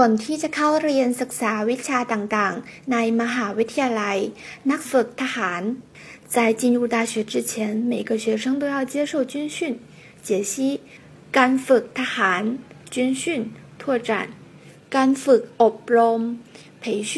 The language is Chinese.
ก่อนที่จะเข้าเรียนศึกษาวิชาต่างๆ ในมหาวิทยาลัย นักฝึกทหาร在进入大学之前，每个学生都要接受军训。解析：การฝึกทหาร军训拓展การฝึกอบรม培训